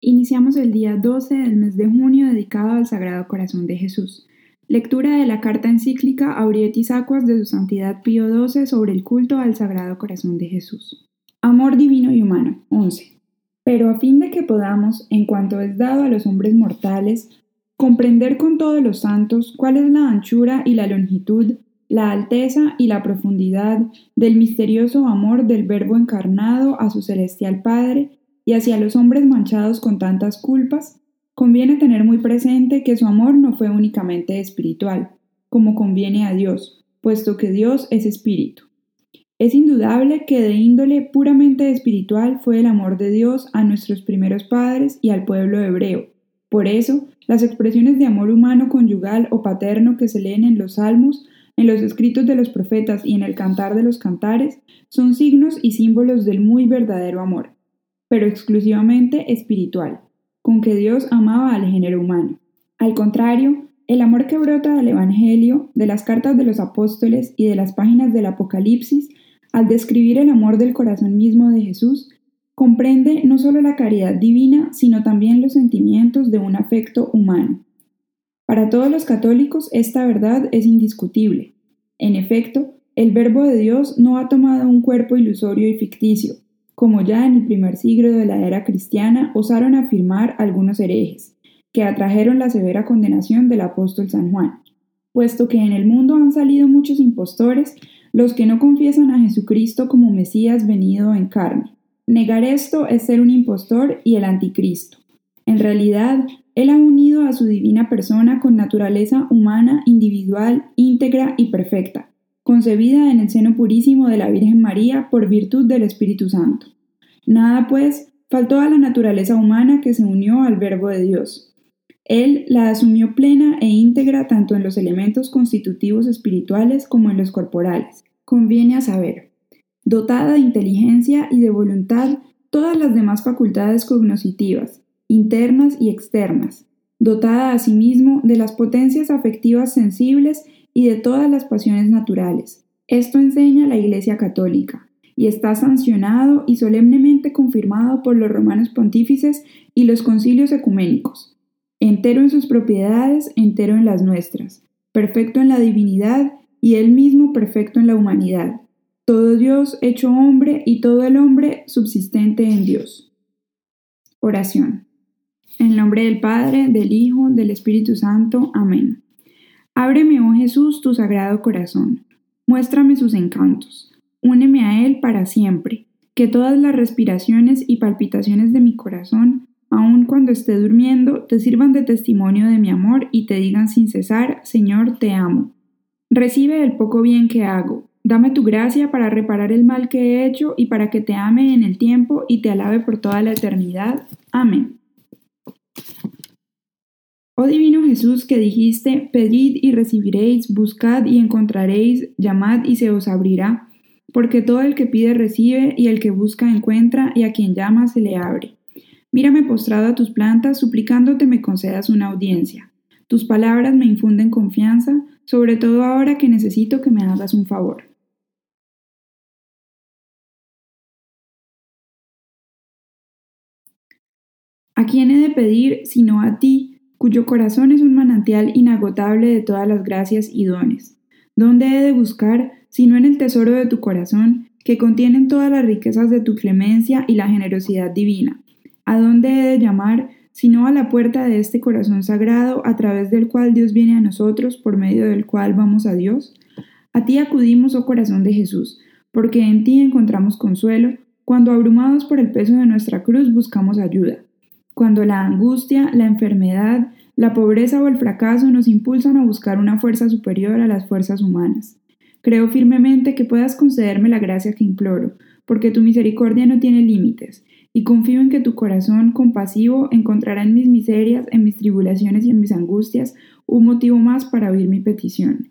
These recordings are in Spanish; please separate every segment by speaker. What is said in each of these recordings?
Speaker 1: Iniciamos el día 12 del mes de junio dedicado al Sagrado Corazón de Jesús. Lectura de la carta encíclica Aurietis Aquas de su Santidad Pío XII sobre el culto al Sagrado Corazón de Jesús. Amor divino y humano. 11. Pero a fin de que podamos, en cuanto es dado a los hombres mortales, comprender con todos los santos cuál es la anchura y la longitud, la alteza y la profundidad del misterioso amor del Verbo encarnado a su celestial Padre, y hacia los hombres manchados con tantas culpas, conviene tener muy presente que su amor no fue únicamente espiritual, como conviene a Dios, puesto que Dios es espíritu. Es indudable que de índole puramente espiritual fue el amor de Dios a nuestros primeros padres y al pueblo hebreo. Por eso, las expresiones de amor humano conyugal o paterno que se leen en los salmos, en los escritos de los profetas y en el cantar de los cantares son signos y símbolos del muy verdadero amor pero exclusivamente espiritual, con que Dios amaba al género humano. Al contrario, el amor que brota del Evangelio, de las cartas de los apóstoles y de las páginas del Apocalipsis, al describir el amor del corazón mismo de Jesús, comprende no solo la caridad divina, sino también los sentimientos de un afecto humano. Para todos los católicos esta verdad es indiscutible. En efecto, el Verbo de Dios no ha tomado un cuerpo ilusorio y ficticio, como ya en el primer siglo de la era cristiana osaron afirmar algunos herejes, que atrajeron la severa condenación del apóstol San Juan. Puesto que en el mundo han salido muchos impostores, los que no confiesan a Jesucristo como Mesías venido en carne. Negar esto es ser un impostor y el anticristo. En realidad, Él ha unido a su divina persona con naturaleza humana, individual, íntegra y perfecta, concebida en el seno purísimo de la Virgen María por virtud del Espíritu Santo. Nada, pues, faltó a la naturaleza humana que se unió al Verbo de Dios. Él la asumió plena e íntegra tanto en los elementos constitutivos espirituales como en los corporales. Conviene a saber, dotada de inteligencia y de voluntad todas las demás facultades cognoscitivas, internas y externas, dotada asimismo de las potencias afectivas sensibles y de todas las pasiones naturales. Esto enseña la Iglesia Católica y está sancionado y solemnemente confirmado por los romanos pontífices y los concilios ecuménicos. Entero en sus propiedades, entero en las nuestras, perfecto en la divinidad y él mismo perfecto en la humanidad. Todo Dios hecho hombre y todo el hombre subsistente en Dios. Oración. En nombre del Padre, del Hijo, del Espíritu Santo. Amén. Ábreme, oh Jesús, tu sagrado corazón. Muéstrame sus encantos. Úneme a Él para siempre. Que todas las respiraciones y palpitaciones de mi corazón, aun cuando esté durmiendo, te sirvan de testimonio de mi amor y te digan sin cesar, Señor, te amo. Recibe el poco bien que hago. Dame tu gracia para reparar el mal que he hecho y para que te ame en el tiempo y te alabe por toda la eternidad. Amén. Oh divino Jesús que dijiste, pedid y recibiréis, buscad y encontraréis, llamad y se os abrirá, porque todo el que pide recibe y el que busca encuentra y a quien llama se le abre. Mírame postrado a tus plantas, suplicándote me concedas una audiencia. Tus palabras me infunden confianza, sobre todo ahora que necesito que me hagas un favor. ¿A quién he de pedir sino a ti? Cuyo corazón es un manantial inagotable de todas las gracias y dones. ¿Dónde he de buscar, sino en el tesoro de tu corazón, que contienen todas las riquezas de tu clemencia y la generosidad divina? ¿A dónde he de llamar, sino a la puerta de este corazón sagrado, a través del cual Dios viene a nosotros, por medio del cual vamos a Dios? A ti acudimos, oh corazón de Jesús, porque en ti encontramos consuelo, cuando abrumados por el peso de nuestra cruz buscamos ayuda cuando la angustia, la enfermedad, la pobreza o el fracaso nos impulsan a buscar una fuerza superior a las fuerzas humanas. Creo firmemente que puedas concederme la gracia que imploro, porque tu misericordia no tiene límites, y confío en que tu corazón compasivo encontrará en mis miserias, en mis tribulaciones y en mis angustias un motivo más para oír mi petición.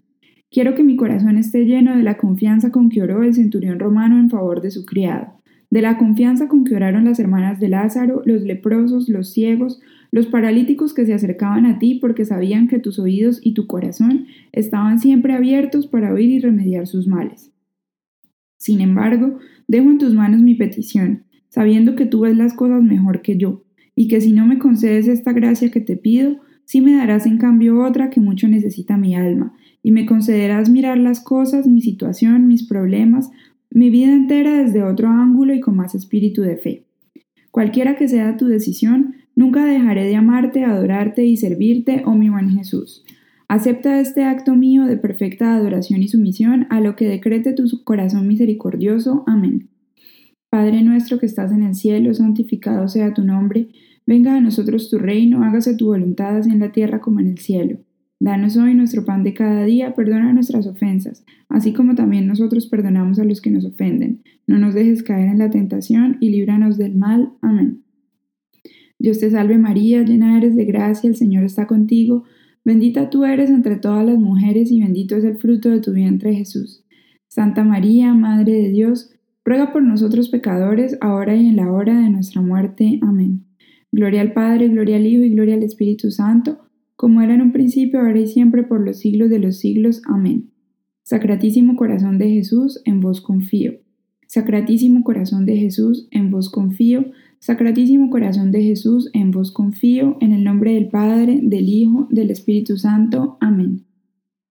Speaker 1: Quiero que mi corazón esté lleno de la confianza con que oró el centurión romano en favor de su criado de la confianza con que oraron las hermanas de Lázaro, los leprosos, los ciegos, los paralíticos que se acercaban a ti porque sabían que tus oídos y tu corazón estaban siempre abiertos para oír y remediar sus males. Sin embargo, dejo en tus manos mi petición, sabiendo que tú ves las cosas mejor que yo, y que si no me concedes esta gracia que te pido, sí me darás en cambio otra que mucho necesita mi alma, y me concederás mirar las cosas, mi situación, mis problemas, mi vida entera desde otro ángulo y con más espíritu de fe. Cualquiera que sea tu decisión, nunca dejaré de amarte, adorarte y servirte, oh mi buen Jesús. Acepta este acto mío de perfecta adoración y sumisión a lo que decrete tu corazón misericordioso. Amén. Padre nuestro que estás en el cielo, santificado sea tu nombre, venga a nosotros tu reino, hágase tu voluntad así en la tierra como en el cielo. Danos hoy nuestro pan de cada día, perdona nuestras ofensas, así como también nosotros perdonamos a los que nos ofenden. No nos dejes caer en la tentación y líbranos del mal. Amén. Dios te salve María, llena eres de gracia, el Señor está contigo, bendita tú eres entre todas las mujeres y bendito es el fruto de tu vientre Jesús. Santa María, Madre de Dios, Ruega por nosotros pecadores, ahora y en la hora de nuestra muerte. Amén. Gloria al Padre, gloria al Hijo y gloria al Espíritu Santo, como era en un principio, ahora y siempre, por los siglos de los siglos. Amén. Sacratísimo corazón de Jesús, en vos confío. Sacratísimo corazón de Jesús, en vos confío. Sacratísimo corazón de Jesús, en vos confío, en el nombre del Padre, del Hijo, del Espíritu Santo. Amén.